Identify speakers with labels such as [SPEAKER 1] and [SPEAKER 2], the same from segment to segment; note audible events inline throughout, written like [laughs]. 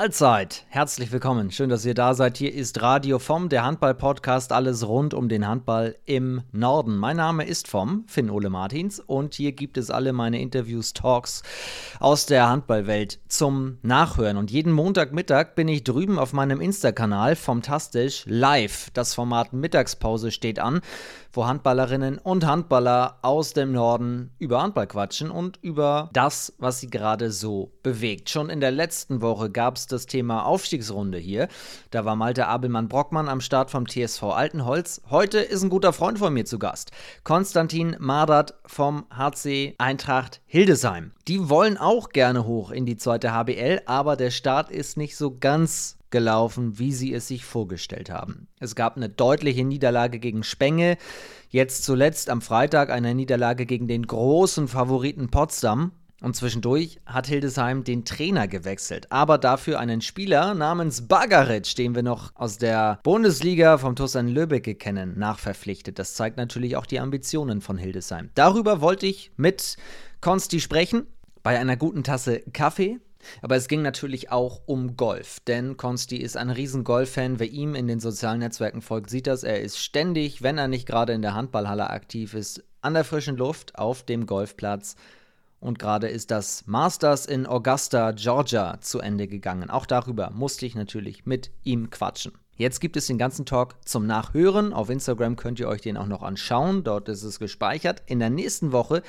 [SPEAKER 1] Mahlzeit. Herzlich willkommen. Schön, dass ihr da seid. Hier ist Radio vom, der Handball-Podcast. Alles rund um den Handball im Norden. Mein Name ist vom, Finn Ole Martins. Und hier gibt es alle meine Interviews, Talks aus der Handballwelt zum Nachhören. Und jeden Montagmittag bin ich drüben auf meinem Insta-Kanal vom Tastisch live. Das Format Mittagspause steht an, wo Handballerinnen und Handballer aus dem Norden über Handball quatschen und über das, was sie gerade so bewegt. Schon in der letzten Woche gab es das Thema Aufstiegsrunde hier. Da war Malte Abelmann-Brockmann am Start vom TSV Altenholz. Heute ist ein guter Freund von mir zu Gast. Konstantin Mardert vom HC Eintracht Hildesheim. Die wollen auch gerne hoch in die zweite HBL, aber der Start ist nicht so ganz gelaufen, wie sie es sich vorgestellt haben. Es gab eine deutliche Niederlage gegen Spenge, jetzt zuletzt am Freitag eine Niederlage gegen den großen Favoriten Potsdam. Und zwischendurch hat Hildesheim den Trainer gewechselt, aber dafür einen Spieler namens Bagaric, den wir noch aus der Bundesliga vom Tussan Lübeck kennen, nachverpflichtet. Das zeigt natürlich auch die Ambitionen von Hildesheim. Darüber wollte ich mit Konsti sprechen, bei einer guten Tasse Kaffee. Aber es ging natürlich auch um Golf, denn Konsti ist ein riesen Golf-Fan. Wer ihm in den sozialen Netzwerken folgt, sieht das. Er ist ständig, wenn er nicht gerade in der Handballhalle aktiv ist, an der frischen Luft auf dem Golfplatz und gerade ist das Masters in Augusta, Georgia zu Ende gegangen. Auch darüber musste ich natürlich mit ihm quatschen. Jetzt gibt es den ganzen Talk zum Nachhören. Auf Instagram könnt ihr euch den auch noch anschauen. Dort ist es gespeichert. In der nächsten Woche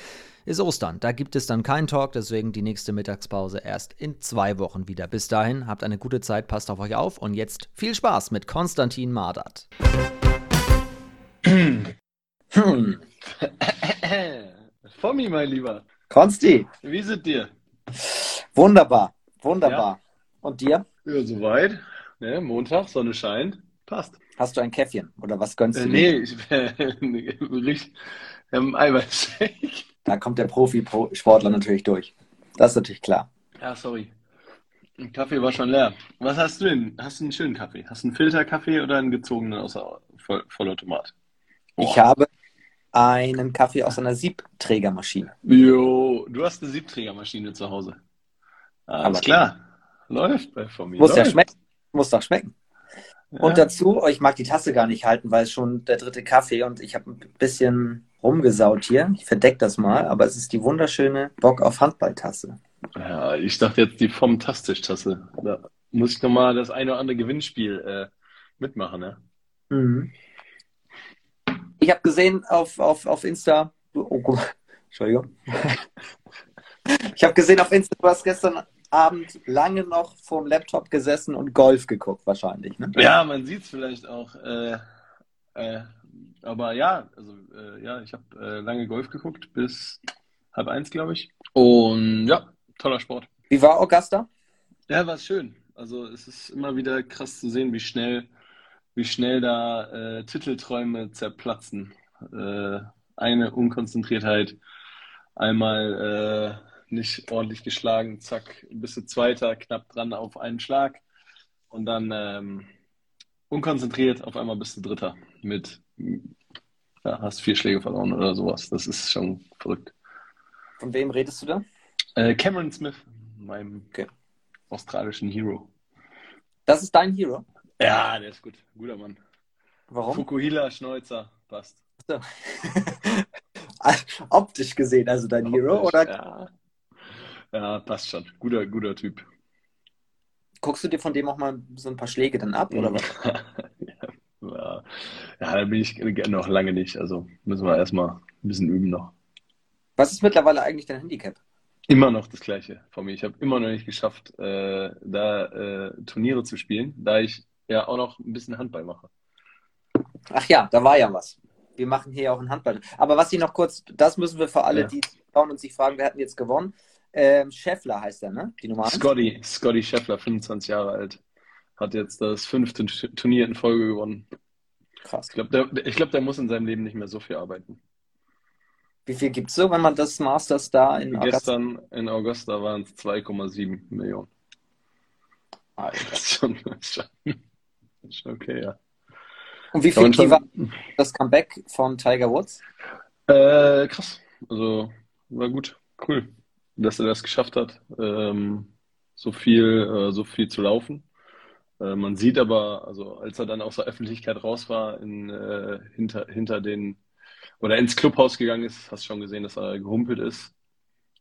[SPEAKER 1] ist Ostern. Da gibt es dann keinen Talk, deswegen die nächste Mittagspause erst in zwei Wochen wieder. Bis dahin, habt eine gute Zeit, passt auf euch auf und jetzt viel Spaß mit Konstantin Mardert.
[SPEAKER 2] Hm. [coughs] Fommi, mein Lieber.
[SPEAKER 3] Konsti.
[SPEAKER 2] Wie ist es dir?
[SPEAKER 3] Wunderbar, wunderbar. Ja. Und dir?
[SPEAKER 2] Ja, soweit. Ne, Montag, Sonne scheint. Passt.
[SPEAKER 3] Hast du ein Käffchen oder was gönnst du? Äh,
[SPEAKER 2] nee, ich richtig [laughs] ähm, Eiweißshake.
[SPEAKER 3] Da kommt der Profisportler natürlich durch. Das ist natürlich klar.
[SPEAKER 2] Ja, sorry. Der Kaffee war schon leer. Was hast du denn? Hast du einen schönen Kaffee? Hast du einen Filterkaffee oder einen gezogenen aus Voll Vollautomat?
[SPEAKER 3] Oh. Ich habe einen Kaffee aus einer Siebträgermaschine.
[SPEAKER 2] Jo, du hast eine Siebträgermaschine zu Hause. Alles Aber klar. Läuft bei von mir.
[SPEAKER 3] Muss ja schmecken. Muss doch schmecken. Ja. Und dazu, oh, ich mag die Tasse gar nicht halten, weil es schon der dritte Kaffee und ich habe ein bisschen rumgesaut hier. Ich verdecke das mal, aber es ist die wunderschöne Bock auf Handballtasse.
[SPEAKER 2] Ja, ich dachte jetzt die vom Tastisch-Tasse. Da muss ich nochmal das eine oder andere Gewinnspiel äh, mitmachen, ne? Mhm.
[SPEAKER 3] Ich habe gesehen auf, auf, auf Insta, oh, Entschuldigung. [laughs] ich habe gesehen auf Insta, du hast gestern Abend lange noch vorm Laptop gesessen und Golf geguckt, wahrscheinlich. Ne?
[SPEAKER 2] Ja, man sieht es vielleicht auch. Äh, äh, aber ja, also äh, ja, ich habe äh, lange Golf geguckt, bis halb eins, glaube ich. Und ja, toller Sport.
[SPEAKER 3] Wie war Augusta?
[SPEAKER 2] Ja, war schön. Also es ist immer wieder krass zu sehen, wie schnell wie schnell da äh, Titelträume zerplatzen. Äh, eine Unkonzentriertheit, einmal nicht ordentlich geschlagen, zack, bist du Zweiter, knapp dran auf einen Schlag und dann ähm, unkonzentriert, auf einmal bist du Dritter mit, ja, hast vier Schläge verloren oder sowas. Das ist schon verrückt.
[SPEAKER 3] Von wem redest du da?
[SPEAKER 2] Äh, Cameron Smith, meinem okay. australischen Hero.
[SPEAKER 3] Das ist dein Hero?
[SPEAKER 2] Ja, der ist gut. Guter Mann.
[SPEAKER 3] Warum?
[SPEAKER 2] Fukuhila, Schneuzer, passt. So. [laughs]
[SPEAKER 3] Optisch gesehen, also dein Optisch, Hero, oder?
[SPEAKER 2] Ja. Ja, passt schon. Guter, guter Typ.
[SPEAKER 3] Guckst du dir von dem auch mal so ein paar Schläge dann ab, oder was? [laughs]
[SPEAKER 2] ja, da bin ich noch lange nicht. Also müssen wir erstmal ein bisschen üben noch.
[SPEAKER 3] Was ist mittlerweile eigentlich dein Handicap?
[SPEAKER 2] Immer noch das Gleiche von mir. Ich habe immer noch nicht geschafft, äh, da äh, Turniere zu spielen, da ich ja auch noch ein bisschen Handball mache.
[SPEAKER 3] Ach ja, da war ja was. Wir machen hier auch einen Handball. Aber was ich noch kurz, das müssen wir für alle, ja. die schauen und sich fragen, wer hat denn jetzt gewonnen? Ähm, Scheffler heißt er, ne?
[SPEAKER 2] Die Nummer Scotty, Scotty Scheffler, 25 Jahre alt. Hat jetzt das fünfte Turnier in Folge gewonnen. Krass. Ich glaube, der, glaub, der muss in seinem Leben nicht mehr so viel arbeiten.
[SPEAKER 3] Wie viel gibt es so, wenn man das Masters da
[SPEAKER 2] in Gestern Augusta? in Augusta waren es 2,7 Millionen. Alter. [laughs] Das ist schon, schon okay, ja.
[SPEAKER 3] Und wie, viel, war das Comeback von Tiger Woods?
[SPEAKER 2] Äh, krass. Also war gut. Cool, dass er das geschafft hat. Ähm, so viel, äh, so viel zu laufen. Äh, man sieht aber, also als er dann aus der Öffentlichkeit raus war, in, äh, hinter, hinter den oder ins Clubhaus gegangen ist, hast schon gesehen, dass er gehumpelt ist.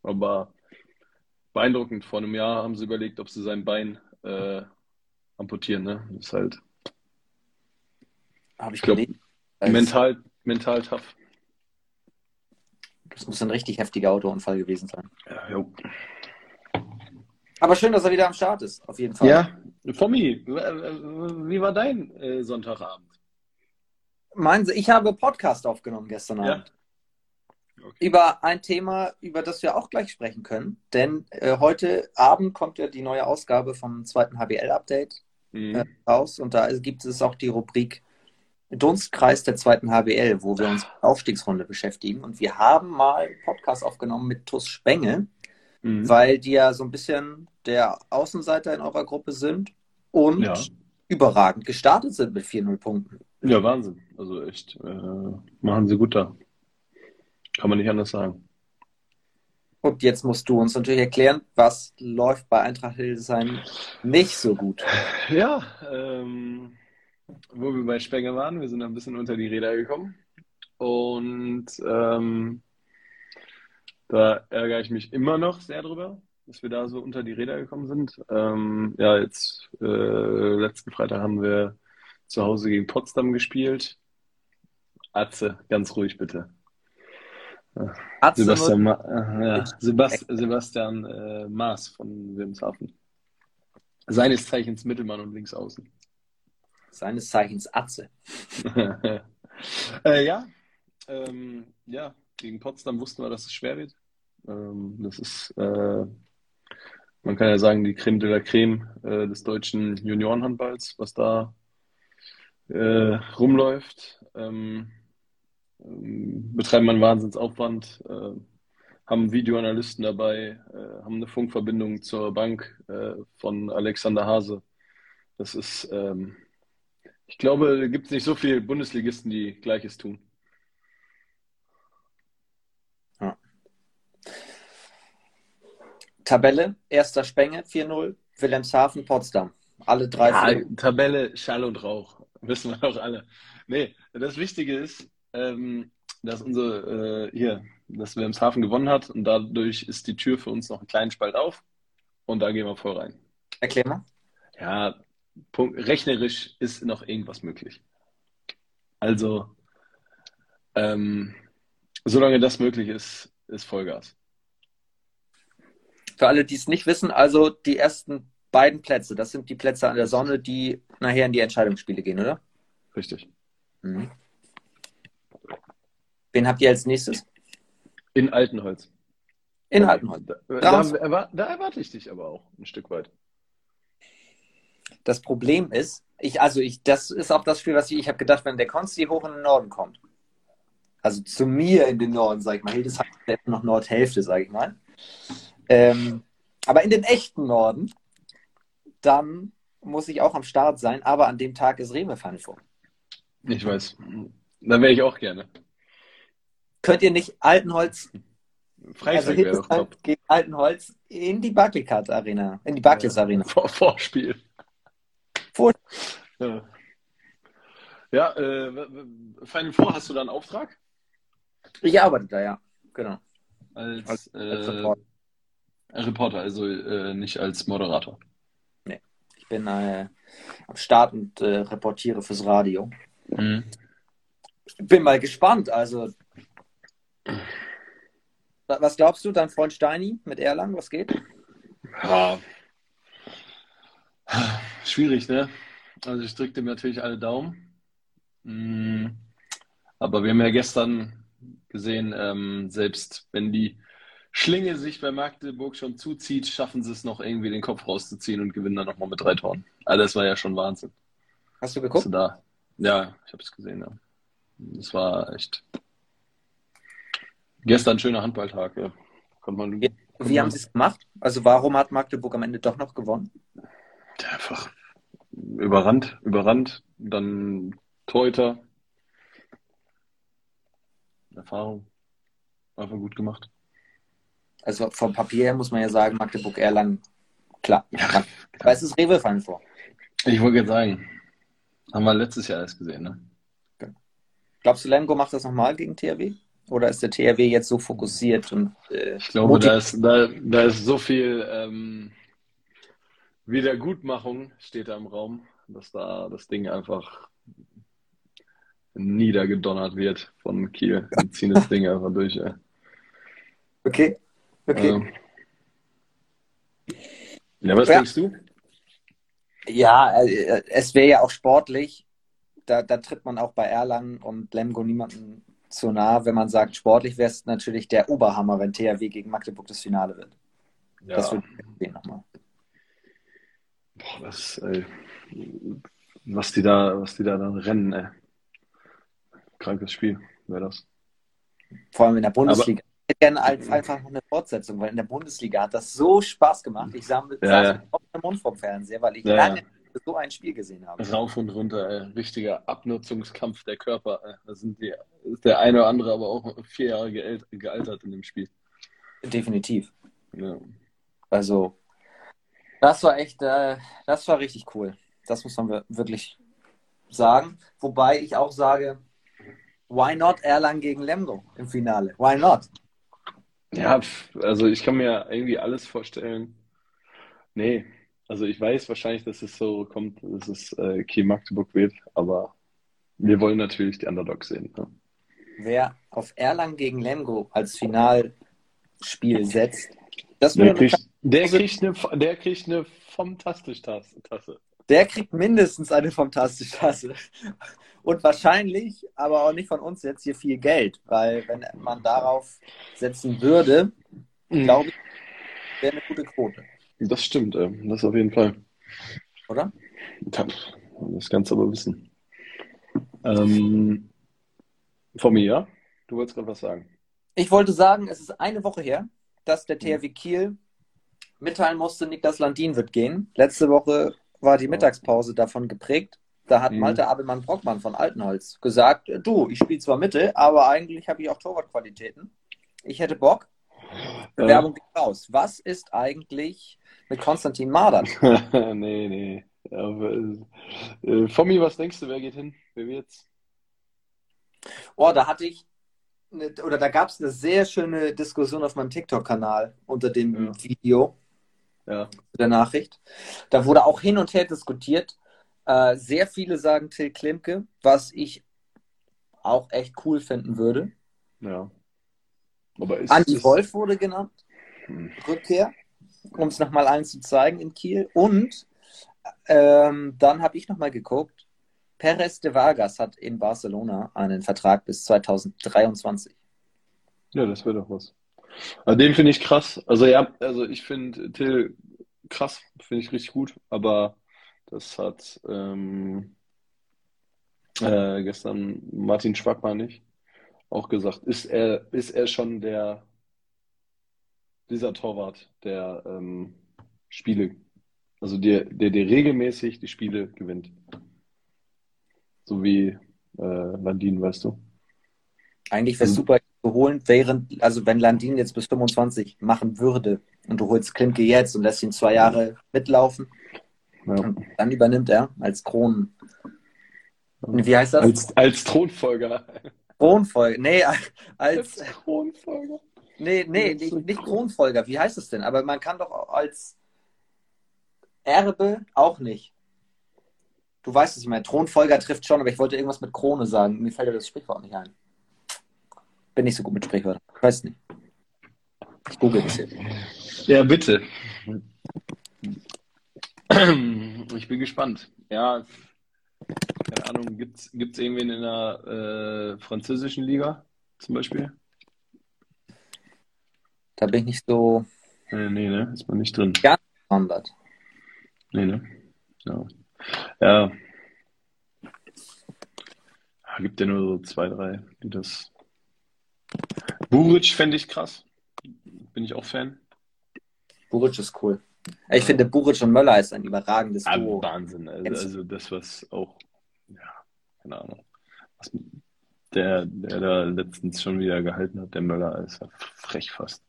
[SPEAKER 2] Aber beeindruckend. Vor einem Jahr haben sie überlegt, ob sie sein Bein äh, amputieren. Ne? Das ist halt.
[SPEAKER 1] Habe ich,
[SPEAKER 2] Ich glaube, mental, mental tough.
[SPEAKER 1] Das muss ein richtig heftiger Autounfall gewesen sein.
[SPEAKER 2] Ja, jo.
[SPEAKER 1] Aber schön, dass er wieder am Start ist, auf jeden Fall.
[SPEAKER 2] ja. W- wie war dein äh, Sonntagabend?
[SPEAKER 1] Meinen Sie, ich habe Podcast aufgenommen gestern
[SPEAKER 2] Ja.
[SPEAKER 1] Abend.
[SPEAKER 2] Okay.
[SPEAKER 1] Über ein Thema, über das wir auch gleich sprechen können. Denn äh, heute Abend kommt ja die neue Ausgabe vom zweiten HBL-Update
[SPEAKER 2] Mhm.
[SPEAKER 1] äh, raus. Und da gibt es auch die Rubrik Dunstkreis der zweiten HBL, wo wir uns mit Aufstiegsrunde beschäftigen. Und wir haben mal einen Podcast aufgenommen mit TuS Spenge,
[SPEAKER 2] Mhm.
[SPEAKER 1] weil die ja so ein bisschen der Außenseiter in eurer Gruppe sind und
[SPEAKER 2] Ja.
[SPEAKER 1] überragend gestartet sind mit 4-0 Punkten.
[SPEAKER 2] Ja, Wahnsinn. Also echt, äh, machen sie gut da. Kann man nicht anders sagen.
[SPEAKER 1] Und jetzt musst du uns natürlich erklären, was läuft bei Eintracht Hildesheim nicht so gut.
[SPEAKER 2] Ja, ähm, wo wir bei Spenger waren, wir sind ein bisschen unter die Räder gekommen. Und ähm, da ärgere ich mich immer noch sehr drüber, dass wir da so unter die Räder gekommen sind. Ähm, ja, jetzt äh, letzten Freitag haben wir zu Hause gegen Potsdam gespielt. Atze, ganz ruhig bitte.
[SPEAKER 1] Atze
[SPEAKER 2] Sebastian, Ma äh, ja, Sebast Sebastian äh, Maas von Wilhelmshaven. Seines Zeichens Mittelmann und Linksaußen.
[SPEAKER 1] Seines Zeichens Atze. [laughs]
[SPEAKER 2] äh, ja, ähm, ja, gegen Potsdam wussten wir, dass es schwer wird. Ähm, das ist, äh, man kann ja sagen, die Creme de la Creme äh, des deutschen Juniorenhandballs, was da äh, rumläuft. Ähm, ähm, betreiben einen Wahnsinnsaufwand, äh, haben Videoanalysten dabei, äh, haben eine Funkverbindung zur Bank von Alexander Hase. Das ist, ähm, ich glaube, da gibt es nicht so viele Bundesligisten, die Gleiches tun.
[SPEAKER 1] Tabelle, erster Spenge, 4-0, Wilhelmshaven, Potsdam. Alle drei.
[SPEAKER 2] Ja. Tabelle Schall und Rauch, [laughs] wissen wir doch alle. Nee, das Wichtige ist, ähm, dass unsere äh, hier, dass Wilhelmshaven gewonnen hat und dadurch ist die Tür für uns noch einen kleinen Spalt auf und da gehen wir voll rein.
[SPEAKER 1] Erklär mal.
[SPEAKER 2] Ja, Punkt, rechnerisch ist noch irgendwas möglich. Also, ähm, solange das möglich ist, ist Vollgas.
[SPEAKER 1] Für alle, die es nicht wissen, also die ersten beiden Plätze, das sind die Plätze an der Sonne, die nachher in die Entscheidungsspiele gehen, oder?
[SPEAKER 2] Richtig.
[SPEAKER 1] Mhm. Wen habt ihr als nächstes?
[SPEAKER 2] In Altenholz.
[SPEAKER 1] In Altenholz.
[SPEAKER 2] Da, da, da erwarte ich dich aber auch ein Stück weit.
[SPEAKER 1] Das Problem ist, ich, also ich, das ist auch das Spiel, was ich, ich habe gedacht, wenn der Konsti hoch in den Norden kommt, also zu mir in den Norden, sag ich mal, Hildesheim ist noch Nordhälfte, sag ich mal, ähm, aber in den echten Norden, dann muss ich auch am Start sein, aber an dem Tag ist Reme vor.
[SPEAKER 2] Ich weiß. Da wäre ich auch gerne.
[SPEAKER 1] Könnt ihr nicht Altenholz, also
[SPEAKER 2] Freitag wäre doch top.
[SPEAKER 1] gegen Altenholz in die Barclaycard Arena, in die Barclays Arena?
[SPEAKER 2] Vor, Vorspiel.
[SPEAKER 1] Vor-
[SPEAKER 2] Ja, ja äh, Final Four, hast du da einen Auftrag?
[SPEAKER 1] Ich arbeite da, ja, genau.
[SPEAKER 2] Als,
[SPEAKER 1] Als-
[SPEAKER 2] äh,
[SPEAKER 1] als Reporter.
[SPEAKER 2] Reporter, also äh, nicht als Moderator.
[SPEAKER 1] Ich bin äh, am Start und äh, reportiere fürs Radio. Bin mal gespannt. Also, wa- was glaubst du, dein Freund Steini mit Erlangen? Was geht?
[SPEAKER 2] Ja. Schwierig, ne? Also ich drücke dem natürlich alle Daumen. Mm, Aber wir haben ja gestern gesehen, ähm, selbst wenn die Schlinge sich bei Magdeburg schon zuzieht, schaffen sie es noch irgendwie den Kopf rauszuziehen und gewinnen dann nochmal mit drei Toren. Also das war ja schon Wahnsinn.
[SPEAKER 1] Hast du geguckt?
[SPEAKER 2] du da? Ja, ich habe es gesehen, ja. Das war echt. Gestern schöner Handballtag, ja. Konnte man,
[SPEAKER 1] Wie haben sie es gemacht? Also, warum hat Magdeburg am Ende doch noch gewonnen?
[SPEAKER 2] Einfach überrannt, überrannt, dann Torhüter. Erfahrung. Einfach gut gemacht.
[SPEAKER 1] Also, vom Papier her muss man ja sagen, Magdeburg-Erlangen Klar. Ja, Aber es ist Rewe Final Four.
[SPEAKER 2] Ich wollte gerade sagen, haben wir letztes Jahr erst gesehen, ne?
[SPEAKER 1] Glaubst du, Lemgo macht das nochmal gegen THW? Oder ist der THW jetzt so fokussiert und
[SPEAKER 2] äh, Ich glaube, da ist, da, da ist so viel ähm, Wiedergutmachung steht da im Raum, dass da das Ding einfach niedergedonnert wird von Kiel. Die ziehen das Ding einfach durch. Ey.
[SPEAKER 1] Okay. Okay.
[SPEAKER 2] Ähm, ja, was ja. denkst du?
[SPEAKER 1] Ja, äh, es wäre ja auch sportlich. Da, da tritt man auch bei Erlangen und Lemgo niemanden zu nah, wenn man sagt, sportlich wäre es natürlich der Oberhammer, wenn THW gegen Magdeburg das Finale wird. Ja. Das würde ich sehen nochmal.
[SPEAKER 2] Boah, was, ey, was die da, was die da dann rennen, ey. Krankes Spiel wäre das.
[SPEAKER 1] Vor allem in der Bundesliga. Aber, ich hätte gerne einfach noch eine Fortsetzung, weil in der Bundesliga hat das so Spaß gemacht. Ich sammle ja, ja. den Mund vom Fernseher, weil ich ja, lange so ein Spiel gesehen habe.
[SPEAKER 2] Rauf und runter, ey. richtiger Abnutzungskampf der Körper. Ey. Da sind die, ist der eine oder andere aber auch vier Jahre gealtert in dem Spiel.
[SPEAKER 1] Definitiv. Ja. Also, das war echt, äh, das war richtig cool. Das muss man wirklich sagen. Wobei ich auch sage, why not Erlangen gegen Lemgo im Finale? Why not?
[SPEAKER 2] Ja, also ich kann mir irgendwie alles vorstellen. Nee, also ich weiß wahrscheinlich, dass es so kommt, dass es äh, Kiel Magdeburg wird, aber wir wollen natürlich die Underdogs sehen. Ne?
[SPEAKER 1] Wer auf Erlangen gegen Lemgo als Finalspiel setzt,
[SPEAKER 2] das der, kriegt, der, kriegt eine, der kriegt eine Fantastisch-Tasse.
[SPEAKER 1] Der kriegt mindestens eine Fantastisch-Tasse. Und wahrscheinlich, aber auch nicht von uns jetzt hier viel Geld, weil wenn man darauf setzen würde, mhm. glaube ich, wäre eine gute Quote.
[SPEAKER 2] Das stimmt, das auf jeden Fall.
[SPEAKER 1] Oder?
[SPEAKER 2] Das kannst du aber wissen. Ähm, von mir, ja? Du wolltest gerade was sagen.
[SPEAKER 1] Ich wollte sagen, es ist eine Woche her, dass der THW Kiel mitteilen musste, Niklas Landin wird gehen. Letzte Woche war die Mittagspause davon geprägt. Da hat mhm. Malte Abelmann-Brockmann von Altenholz gesagt, du, ich spiele zwar Mitte, aber eigentlich habe ich auch Torwartqualitäten. Ich hätte Bock. Bewerbung geht raus. Was ist eigentlich mit Konstantin Madern? [laughs]
[SPEAKER 2] nee, nee. Aber, äh, Fommi, was denkst du, wer geht hin? Wer wird's?
[SPEAKER 1] Oh, da hatte ich eine, oder da gab es eine sehr schöne Diskussion auf meinem TikTok-Kanal unter dem ja. Video
[SPEAKER 2] ja.
[SPEAKER 1] der Nachricht. Da wurde auch hin und her diskutiert. Äh, sehr viele sagen Till Klimke, was ich auch echt cool finden würde.
[SPEAKER 2] Ja.
[SPEAKER 1] Aber ist, Andi ist... Wolf wurde genannt. Hm. Rückkehr, um es nochmal allen zu zeigen in Kiel. Und ähm, dann habe ich nochmal geguckt. Perez de Vargas hat in Barcelona einen Vertrag bis 2023.
[SPEAKER 2] Ja, das wäre doch was. Also den finde ich krass. Also ja, also ich finde Till krass, finde ich richtig gut, aber das hat ähm, äh, gestern Martin Schwackmann nicht auch gesagt. Ist er, ist er schon der dieser Torwart, der ähm, Spiele, also der, der, der regelmäßig die Spiele gewinnt. So wie äh, Landin, weißt du?
[SPEAKER 1] Eigentlich wäre es super, zu holen, während, also wenn Landin jetzt bis 25 machen würde und du holst Klimke jetzt und lässt ihn zwei Jahre mitlaufen, ja. dann übernimmt er als Kronen. Wie heißt das?
[SPEAKER 2] Als, als Thronfolger.
[SPEAKER 1] Thronfolger, nee, als, als Thronfolger. Nee, nee, nicht, nicht Thronfolger. Wie heißt es denn? Aber man kann doch als Erbe auch nicht. Du weißt es, ich meine, Thronfolger trifft schon, aber ich wollte irgendwas mit Krone sagen. Mir fällt ja das Sprichwort nicht ein bin nicht so gut mit Sprichwörtern. Ich weiß nicht. Ich google das jetzt.
[SPEAKER 2] Ja, bitte. [clears throat] Ich bin gespannt. Ja, keine Ahnung, gibt es irgendwen in der äh, französischen Liga zum Beispiel?
[SPEAKER 1] Da bin ich nicht so.
[SPEAKER 2] Nee, nee, ne? Ist man nicht drin.
[SPEAKER 1] Ja, Standard.
[SPEAKER 2] Nee, ne? Ja. Ja. Gibt ja nur so zwei, drei, die das Buric fände ich krass. Bin ich auch Fan.
[SPEAKER 1] Buric ist cool. Ich finde, Buric und Möller ist ein überragendes
[SPEAKER 2] ah, Duo. Wahnsinn. Also, also, das, was auch, ja, keine Ahnung. Was der, der da letztens schon wieder gehalten hat, der Möller, ist ja frech fast.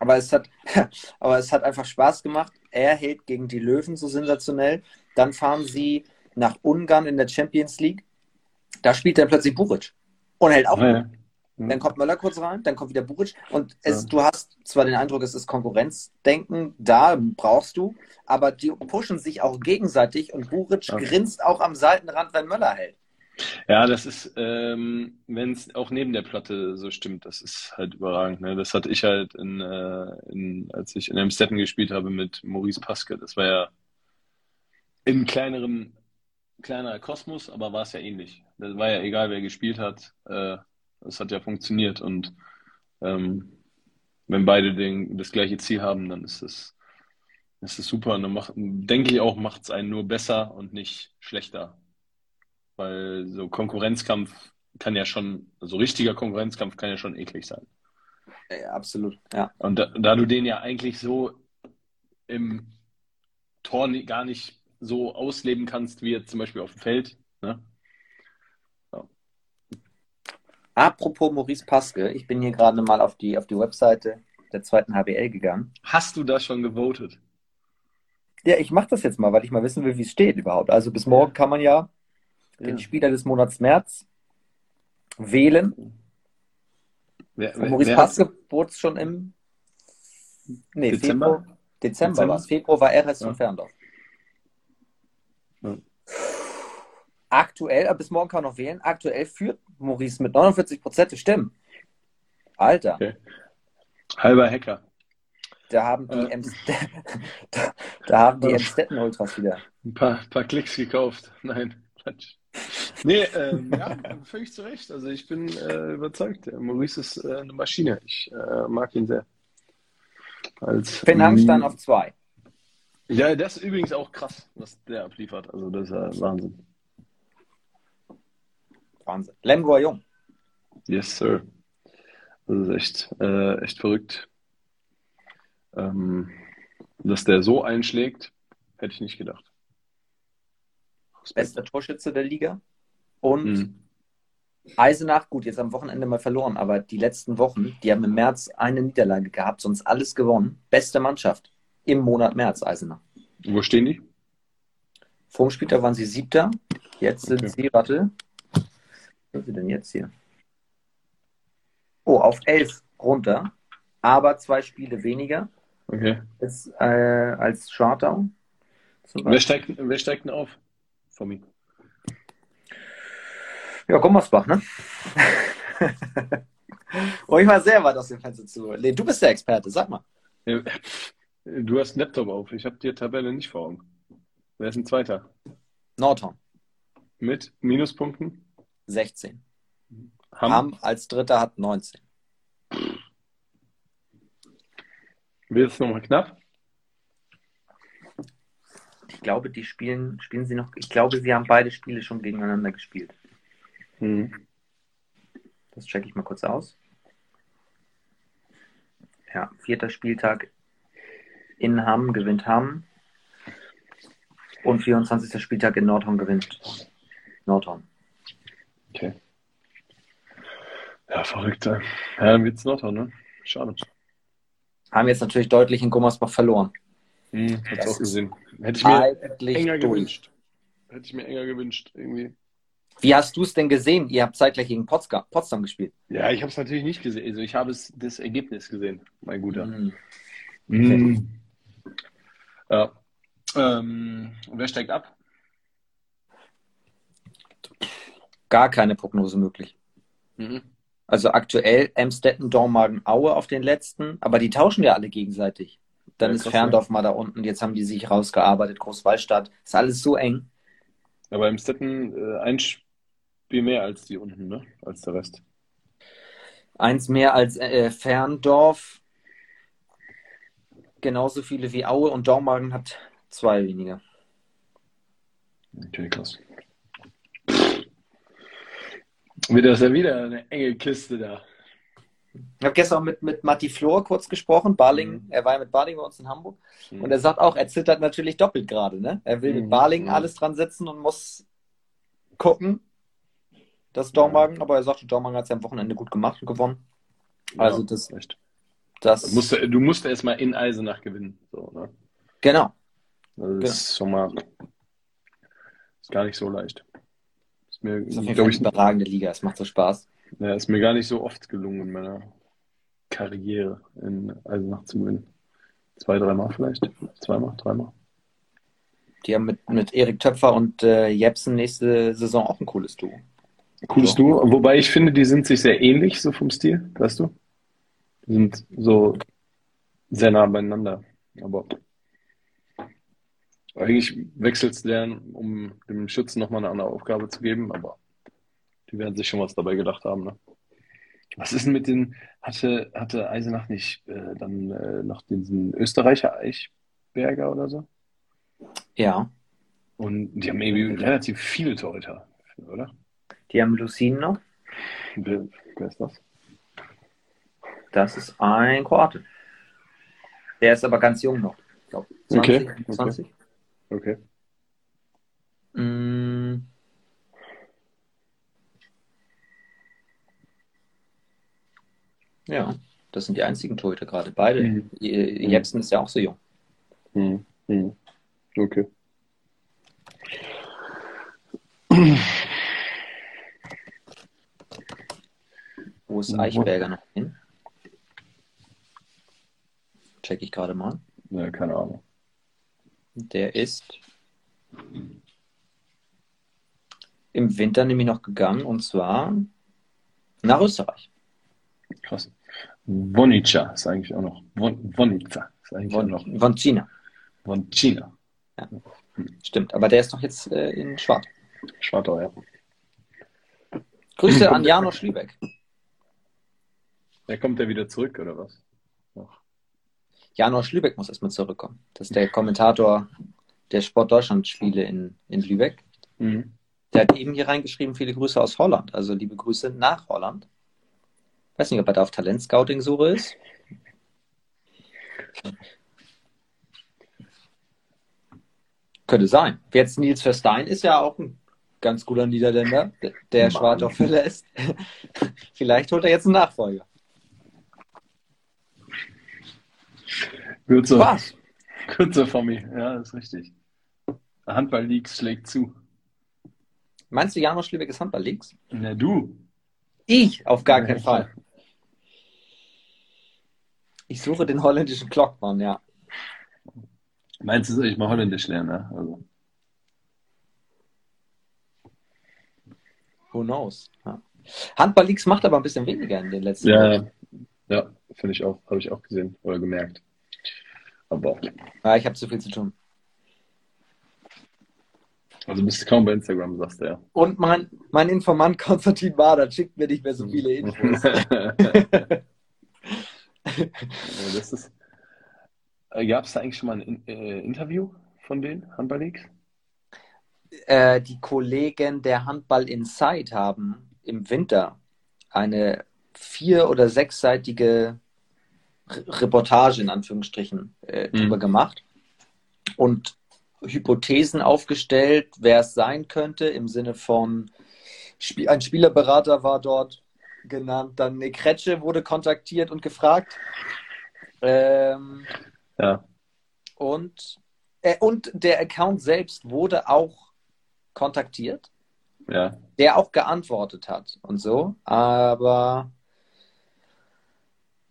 [SPEAKER 1] Aber es hat, [laughs] aber es hat einfach Spaß gemacht. er hält gegen die Löwen so sensationell. Dann fahren sie nach Ungarn in der Champions League. Da spielt dann plötzlich Buric und hält auch.
[SPEAKER 2] Ja, ja.
[SPEAKER 1] Dann kommt Möller kurz rein, dann kommt wieder Buric. Und es,
[SPEAKER 2] Ja.
[SPEAKER 1] du hast zwar den Eindruck, es ist Konkurrenzdenken, da brauchst du, aber die pushen sich auch gegenseitig und Buric
[SPEAKER 2] Ja.
[SPEAKER 1] grinst auch am Seitenrand, wenn Möller hält.
[SPEAKER 2] Ja, das ist, ähm, wenn es auch neben der Platte so stimmt, das ist halt überragend. Ne? Das hatte ich halt in, äh, in, als ich in Amstetten gespielt habe mit Maurice Paske. Das war ja in kleinerem, kleinerer Kosmos, aber war es ja ähnlich. Das war ja egal, wer gespielt hat. Äh, es hat ja funktioniert und ähm, wenn beide den, das gleiche Ziel haben, dann ist es, ist es super. Und dann macht, denke ich auch, macht es einen nur besser und nicht schlechter. Weil so Konkurrenzkampf kann ja schon, so richtiger Konkurrenzkampf kann ja schon eklig sein.
[SPEAKER 1] Ja, absolut, ja.
[SPEAKER 2] Und da, da du den ja eigentlich so im Tor gar nicht so ausleben kannst, wie jetzt zum Beispiel auf dem Feld, ne?
[SPEAKER 1] Apropos Maurice Paske, ich bin hier gerade mal auf die, auf die Webseite der zweiten HBL gegangen.
[SPEAKER 2] Hast du da schon gewotet?
[SPEAKER 1] Ja, ich mache das jetzt mal, weil ich mal wissen will, wie es steht überhaupt. Also bis morgen kann man ja den Spieler des Monats März wählen.
[SPEAKER 2] Wer, wer,
[SPEAKER 1] Maurice
[SPEAKER 2] wer
[SPEAKER 1] Paske wurde es schon im nee,
[SPEAKER 2] Dezember?
[SPEAKER 1] Februar. Dezember,
[SPEAKER 2] Dezember?
[SPEAKER 1] war es. Februar war RS
[SPEAKER 2] Ja.
[SPEAKER 1] von Ferndorf.
[SPEAKER 2] Ja.
[SPEAKER 1] Aktuell, aber bis morgen kann man noch wählen, aktuell führt Maurice mit 49 Prozent der Stimmen. Alter,
[SPEAKER 2] Okay. Halber Hacker.
[SPEAKER 1] da haben die,
[SPEAKER 2] Ja.
[SPEAKER 1] Emst [laughs] da, da haben die. Emstetten Ultras wieder.
[SPEAKER 2] Ein paar, paar Klicks gekauft. [laughs] Nein, Quatsch. Nee, ähm, ja, völlig zu Recht. Also ich bin äh, überzeugt. Maurice ist äh, eine Maschine. Ich äh, mag ihn sehr. Als,
[SPEAKER 1] Finn Hangstein auf zwei.
[SPEAKER 2] Ja, das ist übrigens auch krass, was der abliefert. Also das ist ja Wahnsinn.
[SPEAKER 1] Wahnsinn. Lem Goyon.
[SPEAKER 2] Yes, sir. Das ist echt, äh, echt verrückt. Ähm, dass der so einschlägt, hätte ich nicht gedacht.
[SPEAKER 1] Bester Torschütze der Liga. Und
[SPEAKER 2] Mhm.
[SPEAKER 1] Eisenach, gut, jetzt am Wochenende mal verloren, aber die letzten Wochen, die haben im März eine Niederlage gehabt, sonst alles gewonnen. Beste Mannschaft im Monat März, Eisenach.
[SPEAKER 2] Wo stehen die?
[SPEAKER 1] Vor dem Spieltag waren sie Siebter. Jetzt sind
[SPEAKER 2] Okay.
[SPEAKER 1] sie, warte, was sind sie denn jetzt hier? Oh, auf elf runter, aber zwei Spiele weniger
[SPEAKER 2] Okay.
[SPEAKER 1] als, äh, als. Zum
[SPEAKER 2] Wer steigt, wer steigt denn auf? Von mir.
[SPEAKER 1] Ja, Gummersbach, ne? [laughs] oh, ich war sehr weit aus dem Fenster zu. Du bist der Experte, sag mal.
[SPEAKER 2] Ja, Du hast einen Laptop auf. Ich habe die Tabelle nicht vor Augen. Wer ist ein Zweiter?
[SPEAKER 1] Nordhorn,
[SPEAKER 2] Mit Minuspunkten?
[SPEAKER 1] 16.
[SPEAKER 2] Hamm.
[SPEAKER 1] Hamm als Dritter hat 19.
[SPEAKER 2] Wird es nochmal knapp?
[SPEAKER 1] Ich glaube, die spielen, spielen sie noch. Ich glaube, sie haben beide Spiele schon gegeneinander gespielt.
[SPEAKER 2] Mhm.
[SPEAKER 1] Das checke ich mal kurz aus. Ja, vierter Spieltag in Hamm gewinnt Hamm. Und 24. Spieltag in Nordhorn gewinnt Nordhorn.
[SPEAKER 2] Okay. Ja, verrückt. Ja, dann wird's Nordhorn, ne? Schade.
[SPEAKER 1] Haben jetzt natürlich deutlich in Gummersbach verloren.
[SPEAKER 2] Mhm, hab's auch gesehen. Hätte ich mir enger
[SPEAKER 1] durch.
[SPEAKER 2] gewünscht. Hätte ich mir enger gewünscht, irgendwie.
[SPEAKER 1] Wie hast du es denn gesehen? Ihr habt zeitgleich gegen Potsdam, Potsdam gespielt.
[SPEAKER 2] Ja, ich habe es natürlich nicht gesehen. Also ich habe es das Ergebnis gesehen, mein Guter.
[SPEAKER 1] Mhm.
[SPEAKER 2] Mhm. Ja. Ähm, wer steigt ab?
[SPEAKER 1] Gar keine Prognose möglich.
[SPEAKER 2] Mhm.
[SPEAKER 1] Also aktuell Emstetten, Dormagen, Aue auf den letzten, aber die tauschen ja alle gegenseitig. Dann
[SPEAKER 2] Ja,
[SPEAKER 1] ist Ferndorf mal da unten, jetzt haben die sich rausgearbeitet, Großwallstadt. Ist alles so eng.
[SPEAKER 2] Aber im Stetten äh, ein Spiel mehr als die unten, ne? Als der Rest.
[SPEAKER 1] Eins mehr als äh, Ferndorf. Genauso viele wie Aue und Dormagen hat zwei weniger.
[SPEAKER 2] Okay, krass. Wieder ist ja wieder eine enge Kiste da.
[SPEAKER 1] Ich habe gestern mit, mit Matti Flor kurz gesprochen, Barling,
[SPEAKER 2] Mhm.
[SPEAKER 1] er war ja mit Barling bei uns in Hamburg.
[SPEAKER 2] Mhm.
[SPEAKER 1] Und er sagt auch, er zittert natürlich doppelt gerade. Ne? Er will mit
[SPEAKER 2] Mhm.
[SPEAKER 1] Barling
[SPEAKER 2] Mhm.
[SPEAKER 1] alles dran setzen und muss gucken, dass Dormagen, aber er sagte, Dormagen hat es ja am Wochenende gut gemacht und gewonnen. Also
[SPEAKER 2] Ja,
[SPEAKER 1] das,
[SPEAKER 2] echt.
[SPEAKER 1] das
[SPEAKER 2] Du musst, du musst erst mal in Eisenach gewinnen. So, ne?
[SPEAKER 1] Genau.
[SPEAKER 2] Das ist schon mal ist gar nicht so leicht. Ist mir,
[SPEAKER 1] Das ist auf jeden
[SPEAKER 2] glaub
[SPEAKER 1] Fall
[SPEAKER 2] ich,
[SPEAKER 1] eine überragende Liga. Es macht so Spaß.
[SPEAKER 2] ja, ist mir gar nicht so oft gelungen in meiner Karriere in Eisenach zu gewinnen. Zwei, dreimal vielleicht. Zweimal, dreimal.
[SPEAKER 1] Die haben mit, mit Erik Töpfer und äh, Jepsen nächste Saison auch ein cooles Duo.
[SPEAKER 2] Cooles
[SPEAKER 1] So.
[SPEAKER 2] Duo. Wobei ich finde, die sind sich sehr ähnlich, so vom Stil, weißt du? Die sind so sehr nah beieinander. Aber eigentlich wechselst du deren, um dem Schützen nochmal eine andere Aufgabe zu geben, aber die werden sich schon was dabei gedacht haben, ne? Was ist denn mit den, hatte, hatte Eisenach nicht äh, dann äh, noch diesen Österreicher Eichberger oder so?
[SPEAKER 1] Ja.
[SPEAKER 2] Und die haben irgendwie relativ viele Torhüter, oder?
[SPEAKER 1] Die haben Lucin noch.
[SPEAKER 2] Wer, wer ist das?
[SPEAKER 1] Das ist ein Kroate. Der ist aber ganz jung noch. Ich glaube, 20,
[SPEAKER 2] Okay, okay.
[SPEAKER 1] 20.
[SPEAKER 2] Okay.
[SPEAKER 1] Mm. Ja, das sind die einzigen Torhüter gerade. Beide.
[SPEAKER 2] Mhm. Mhm.
[SPEAKER 1] Jepsen ist ja auch so jung.
[SPEAKER 2] Hm, hm. Okay.
[SPEAKER 1] Wo ist
[SPEAKER 2] Mhm.
[SPEAKER 1] Eichberger noch hin? Check ich gerade mal.
[SPEAKER 2] Ja, keine Ahnung.
[SPEAKER 1] Der ist im Winter nämlich noch gegangen und zwar nach Österreich.
[SPEAKER 2] Krass. Vonica ist eigentlich auch noch. Von, Vonica ist eigentlich auch
[SPEAKER 1] Von,
[SPEAKER 2] noch.
[SPEAKER 1] von China.
[SPEAKER 2] Von China.
[SPEAKER 1] Stimmt, aber der ist doch jetzt äh, in Schwarz.
[SPEAKER 2] Schwartau, ja.
[SPEAKER 1] Grüße an [laughs] Janosch Lübeck.
[SPEAKER 2] Da kommt er wieder zurück, oder was?
[SPEAKER 1] Janosch Lübeck muss erstmal zurückkommen. Das ist der Kommentator der Sport Deutschland Spiele in, in Lübeck.
[SPEAKER 2] Mhm.
[SPEAKER 1] Der hat eben hier reingeschrieben, viele Grüße aus Holland. Also liebe Grüße nach Holland. Weiß nicht, ob er da auf Talentscouting-Suche ist. Könnte sein. Jetzt Nils Verstein ist ja auch ein ganz guter Niederländer, der-
[SPEAKER 2] Mann.
[SPEAKER 1] Schwartau verlässt. [laughs] Vielleicht holt er jetzt einen Nachfolger.
[SPEAKER 2] Kürzer,
[SPEAKER 1] Was?
[SPEAKER 2] kürzer von mir. Ja, ist richtig. Handball-Leagues schlägt zu.
[SPEAKER 1] Meinst du, Janosch Lübeck ist Handball-Leagues?
[SPEAKER 2] Na du.
[SPEAKER 1] Ich auf gar
[SPEAKER 2] Ja,
[SPEAKER 1] keinen. Fall. Ich suche den holländischen Glockmann, ja.
[SPEAKER 2] Meinst du, soll ich mal Holländisch lernen? Ne? Also,
[SPEAKER 1] Who knows? Ja. Handball-Leagues macht aber ein bisschen weniger in den letzten
[SPEAKER 2] ja,
[SPEAKER 1] Jahren.
[SPEAKER 2] ja, finde ich auch. Habe ich auch gesehen oder gemerkt. Aber,
[SPEAKER 1] Ja, ich habe zu viel zu tun.
[SPEAKER 2] also bist du kaum bei Instagram, sagst du ja.
[SPEAKER 1] Und mein, mein Informant [laughs] Konstantin Bader schickt mir nicht mehr so viele [laughs] Infos.
[SPEAKER 2] Das ist. Gab es da eigentlich schon mal ein In- äh, Interview von den Handball-Leagues?
[SPEAKER 1] äh, die Kollegen der Handball Inside haben im Winter eine vier- oder sechsseitige Reportage in Anführungsstrichen äh,
[SPEAKER 2] Mhm.
[SPEAKER 1] drüber gemacht und Hypothesen aufgestellt, wer es sein könnte, im Sinne von Spie ein Spielerberater war dort genannt, dann Nick Kretsche wurde kontaktiert und gefragt. Ähm,
[SPEAKER 2] Ja.
[SPEAKER 1] und, äh, und der Account selbst wurde auch kontaktiert,
[SPEAKER 2] Ja.
[SPEAKER 1] der auch geantwortet hat und so, aber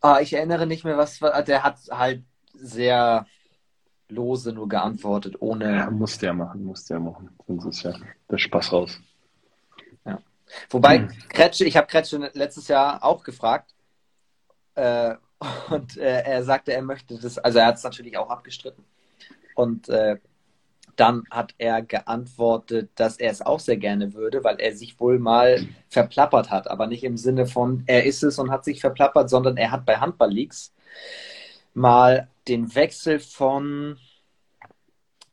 [SPEAKER 1] ah, ich erinnere nicht mehr, was war. Der hat halt sehr lose nur geantwortet,
[SPEAKER 2] Ja,
[SPEAKER 1] ohne.
[SPEAKER 2] ja machen, musst ja machen. Sonst ist ja der Spaß raus.
[SPEAKER 1] Wobei
[SPEAKER 2] Hm.
[SPEAKER 1] Kretsche, ich habe Kretsche letztes Jahr auch gefragt äh, [laughs] und äh, er sagte, er möchte das, also er hat es natürlich auch abgestritten. Und äh, dann hat er geantwortet, dass er es auch sehr gerne würde, weil er sich wohl mal verplappert hat, aber nicht im Sinne von, er ist es und hat sich verplappert, sondern er hat bei Handball-Leagues mal den Wechsel von,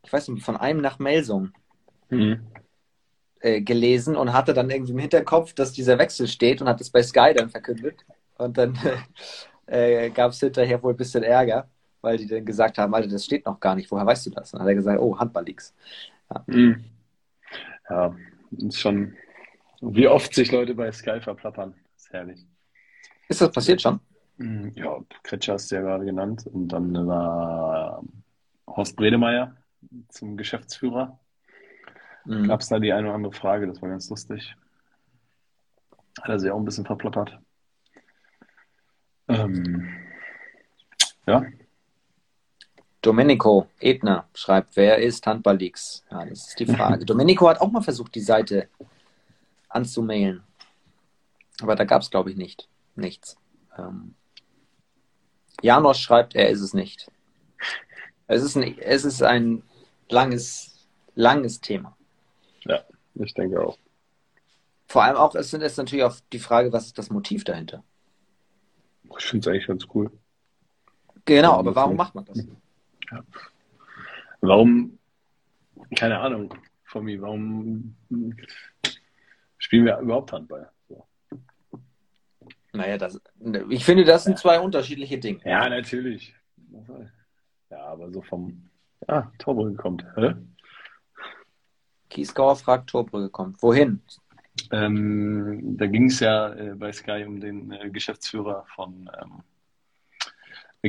[SPEAKER 1] ich weiß nicht, von einem nach Melsung
[SPEAKER 2] Mhm.
[SPEAKER 1] äh, gelesen und hatte dann irgendwie im Hinterkopf, dass dieser Wechsel steht und hat es bei Sky dann verkündet. Und dann [laughs] äh, gab es hinterher wohl ein bisschen Ärger, weil die dann gesagt haben, Alter, das steht noch gar nicht, woher weißt du das? Und dann hat er gesagt, oh, Handball-Leaks.
[SPEAKER 2] Mhm. Ja, ist schon. Wie oft sich Leute bei Sky verplappern. ist herrlich.
[SPEAKER 1] Ist das passiert schon?
[SPEAKER 2] Mhm, Ja, Kretscher hast du ja gerade genannt. Und dann war Horst Bredemeier zum Geschäftsführer. Mhm. Gab es da die eine oder andere Frage, das war ganz lustig. Hat er sich auch ein bisschen verplappert. Ähm, ja.
[SPEAKER 1] Domenico Ebner schreibt, wer ist Handball Leaks? Ja, das ist die Frage. [laughs] Domenico hat auch mal versucht, die Seite anzumailen. Aber da gab es, glaube ich, nicht. Nichts. Ähm, Janos schreibt, er ist es nicht. Es ist ein, es ist ein langes, langes Thema.
[SPEAKER 2] Ja, ich denke auch.
[SPEAKER 1] Vor allem auch, es ist natürlich auch die Frage, was ist das Motiv dahinter?
[SPEAKER 2] Ich finde es eigentlich ganz cool.
[SPEAKER 1] Genau, aber warum macht man das?
[SPEAKER 2] Ja. Warum, keine Ahnung, von mir, warum spielen wir überhaupt Handball? So.
[SPEAKER 1] Naja, das, ich finde, das sind zwei unterschiedliche Dinge.
[SPEAKER 2] Ja, natürlich. Ja, aber so vom, ja, Torbrücke kommt. Hä?
[SPEAKER 1] Kiesgauer fragt, Torbrücke kommt. Wohin?
[SPEAKER 2] Ähm, da ging es ja äh, bei Sky um den äh, Geschäftsführer von ähm,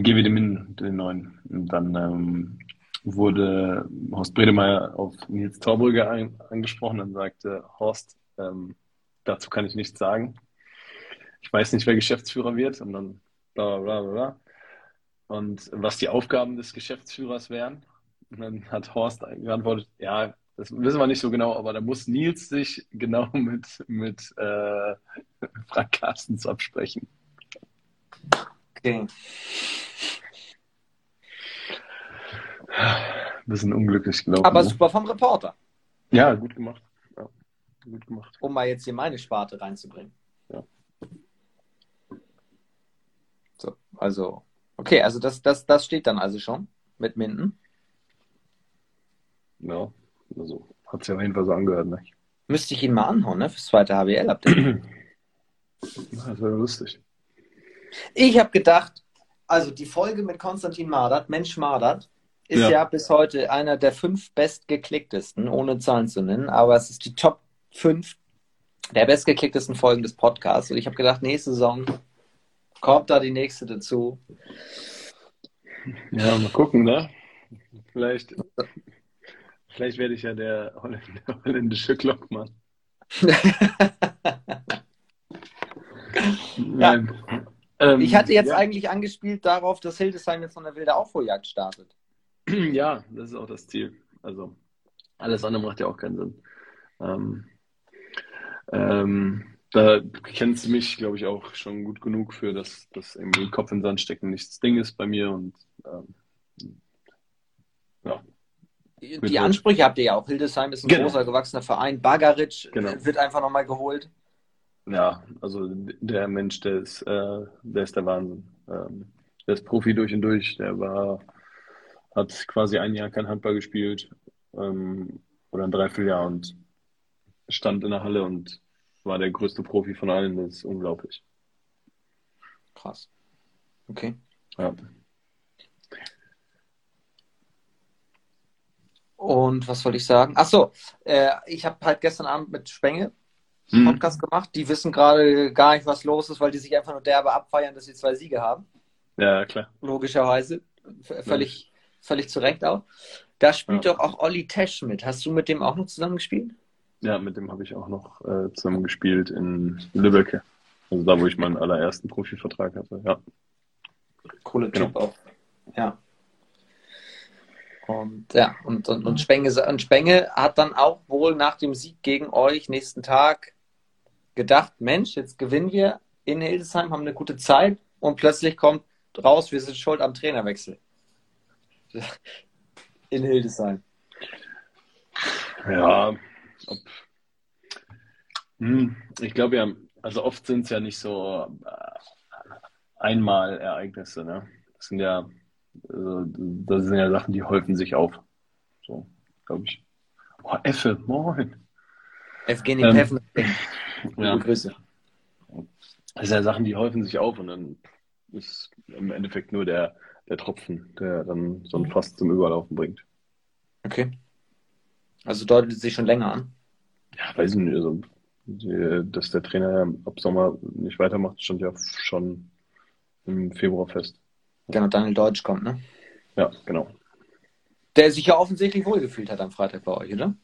[SPEAKER 2] GWD Min, den neuen. Und dann ähm, wurde Horst Bredemeier auf Nils Torbrügge ein, angesprochen und sagte, Horst, ähm, dazu kann ich nichts sagen. Ich weiß nicht, wer Geschäftsführer wird und dann bla bla bla bla. Und was die Aufgaben des Geschäftsführers wären. Und dann hat Horst geantwortet, ja, das wissen wir nicht so genau, aber da muss Nils sich genau mit, mit äh, [laughs] Frank Carstens absprechen.
[SPEAKER 1] Okay.
[SPEAKER 2] Bisschen unglücklich, glaube ich.
[SPEAKER 1] Aber ne? super vom Reporter.
[SPEAKER 2] Ja, gut gemacht. Ja, gut gemacht.
[SPEAKER 1] Um mal jetzt hier meine Sparte reinzubringen.
[SPEAKER 2] Ja.
[SPEAKER 1] So, also, okay, also das, das, das steht dann also schon mit Minden.
[SPEAKER 2] Ja, also hat sich auf jeden Fall so angehört, ne?
[SPEAKER 1] Müsste ich ihn mal anhauen, ne? Fürs zweite HBL-Update. [clears throat]
[SPEAKER 2] das wäre lustig.
[SPEAKER 1] Ich habe gedacht, also die Folge mit Konstantin Mardert, Mensch Mardert, ist ja. ja. bis heute einer der fünf bestgeklicktesten, ohne Zahlen zu nennen, aber es ist die Top 5 der bestgeklicktesten Folgen des Podcasts. Und ich habe gedacht, nächste Saison kommt da die nächste dazu.
[SPEAKER 2] Ja, mal gucken, ne? Vielleicht, vielleicht werde ich ja der holländische Glockmann. [laughs]
[SPEAKER 1] Nein. Ähm, ich hatte jetzt ja. eigentlich angespielt darauf, dass Hildesheim jetzt von der wilde Aufholjagd startet. [clears throat]
[SPEAKER 2] Ja, das ist auch das Ziel. Also alles andere macht ja auch keinen Sinn. Ähm, ähm, da kennst du mich, glaube ich, auch schon gut genug für, dass das irgendwie Kopf in den Sand stecken nichts Ding ist bei mir und ähm,
[SPEAKER 1] ja. Die Ansprüche habt ihr ja auch. Hildesheim ist ein genau. großer gewachsener Verein. Bagaric genau. wird einfach nochmal geholt.
[SPEAKER 2] Ja, also der Mensch, der ist, äh, der ist der Wahnsinn. Ähm, der ist Profi durch und durch. Der war hat quasi ein Jahr kein Handball gespielt ähm, oder ein Dreivierteljahr und stand in der Halle und war der größte Profi von allen. Das ist unglaublich.
[SPEAKER 1] Krass. Okay.
[SPEAKER 2] Ja.
[SPEAKER 1] Und was wollte ich sagen? Achso, äh, ich habe halt gestern Abend mit Spenge hm. Podcast gemacht. Die wissen gerade gar nicht, was los ist, weil die sich einfach nur derbe abfeiern, dass sie zwei Siege haben.
[SPEAKER 2] Ja, klar.
[SPEAKER 1] Logischerweise. V völlig, völlig zu Recht auch. Da spielt ja. doch auch Olli Tesch mit. Hast du mit dem auch noch zusammen gespielt?
[SPEAKER 2] Ja, mit dem habe ich auch noch äh, zusammen gespielt in Lübeck. Also da, wo ich meinen allerersten Profivertrag hatte, ja.
[SPEAKER 1] Cooler genau. Typ auch. Ja. Und ja, und, und, und, Spenge, und Spenge hat dann auch wohl nach dem Sieg gegen euch nächsten Tag gedacht, Mensch, jetzt gewinnen wir in Hildesheim, haben eine gute Zeit und plötzlich kommt raus, wir sind schuld am Trainerwechsel [laughs] in Hildesheim.
[SPEAKER 2] Ja, ob, hm, ich glaube ja, also oft sind es ja nicht so äh, Einmal-Ereignisse, ne? Das sind ja, also, das sind ja Sachen, die häufen sich auf. So, glaube ich. Oh, Effe, moin.
[SPEAKER 1] Evgeny ähm, Peffen. [laughs]
[SPEAKER 2] Ja. Grüße. Das sind ja Sachen, die häufen sich auf und dann ist im Endeffekt nur der, der Tropfen, der dann so ein Fass zum Überlaufen bringt.
[SPEAKER 1] Okay. Also deutet es sich schon länger an?
[SPEAKER 2] Ja, weiß ich nicht. Also, dass der Trainer ab Sommer nicht weitermacht, stand ja schon im Februar fest.
[SPEAKER 1] Genau, Daniel Deutsch kommt, ne?
[SPEAKER 2] Ja, genau.
[SPEAKER 1] Der sich ja offensichtlich wohlgefühlt hat am Freitag bei euch, oder?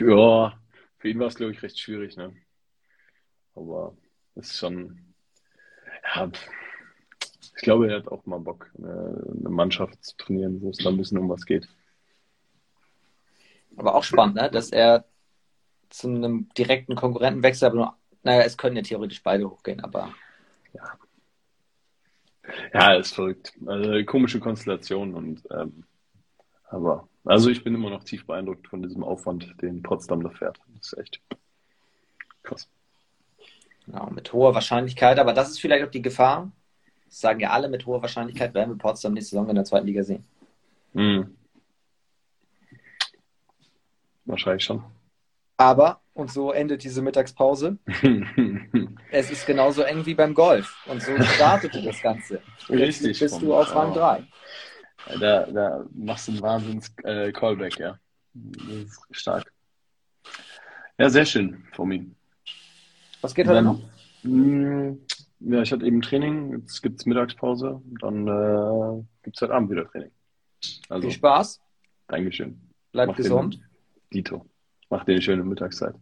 [SPEAKER 2] Ja, für ihn war es, glaube ich, recht schwierig, ne? Aber es ist schon, ja, ich glaube, er hat auch mal Bock, eine Mannschaft zu trainieren, wo es da ein bisschen um was geht.
[SPEAKER 1] Aber auch spannend, ne? dass er zu einem direkten Konkurrenten wechselt, aber nur, naja, es können ja theoretisch beide hochgehen, aber.
[SPEAKER 2] Ja, ja ist verrückt. Also komische Konstellation und ähm, aber also ich bin immer noch tief beeindruckt von diesem Aufwand, den Potsdam da fährt. Das ist echt krass.
[SPEAKER 1] Ja, mit hoher Wahrscheinlichkeit, aber das ist vielleicht auch die Gefahr. Das sagen ja alle, mit hoher Wahrscheinlichkeit werden wir Potsdam nächste Saison in der zweiten Liga sehen.
[SPEAKER 2] Mhm. Wahrscheinlich schon.
[SPEAKER 1] Aber, und so endet diese Mittagspause, [laughs] es ist genauso eng wie beim Golf. Und so startete das Ganze.
[SPEAKER 2] Richtig.
[SPEAKER 1] Jetzt bist du auf Rang 3.
[SPEAKER 2] Da, da machst du einen Wahnsinns-Callback, äh, ja. Das ist stark. Ja, sehr schön, Fomi.
[SPEAKER 1] Was geht heute noch?
[SPEAKER 2] Hm, ja, ich hatte eben Training, jetzt gibt es Mittagspause, dann äh, gibt es heute Abend wieder Training.
[SPEAKER 1] Also, Viel Spaß.
[SPEAKER 2] Dankeschön.
[SPEAKER 1] Bleib Mach gesund.
[SPEAKER 2] Den, Dito. Mach dir eine schöne Mittagszeit.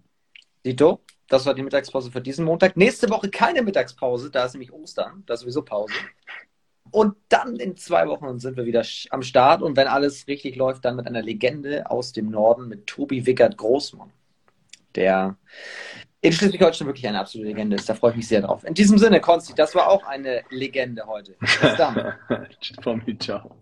[SPEAKER 1] Dito, das war die Mittagspause für diesen Montag. Nächste Woche keine Mittagspause, da ist nämlich Ostern, da ist sowieso Pause. Und dann in zwei Wochen sind wir wieder am Start. Und wenn alles richtig läuft, dann mit einer Legende aus dem Norden, mit Tobi Wickert Großmann, der in Schleswig-Holstein wirklich eine absolute Legende ist. Da freue ich mich sehr drauf. In diesem Sinne, Konsti, das war auch eine Legende heute. Bis dann. [laughs]
[SPEAKER 2] Ciao.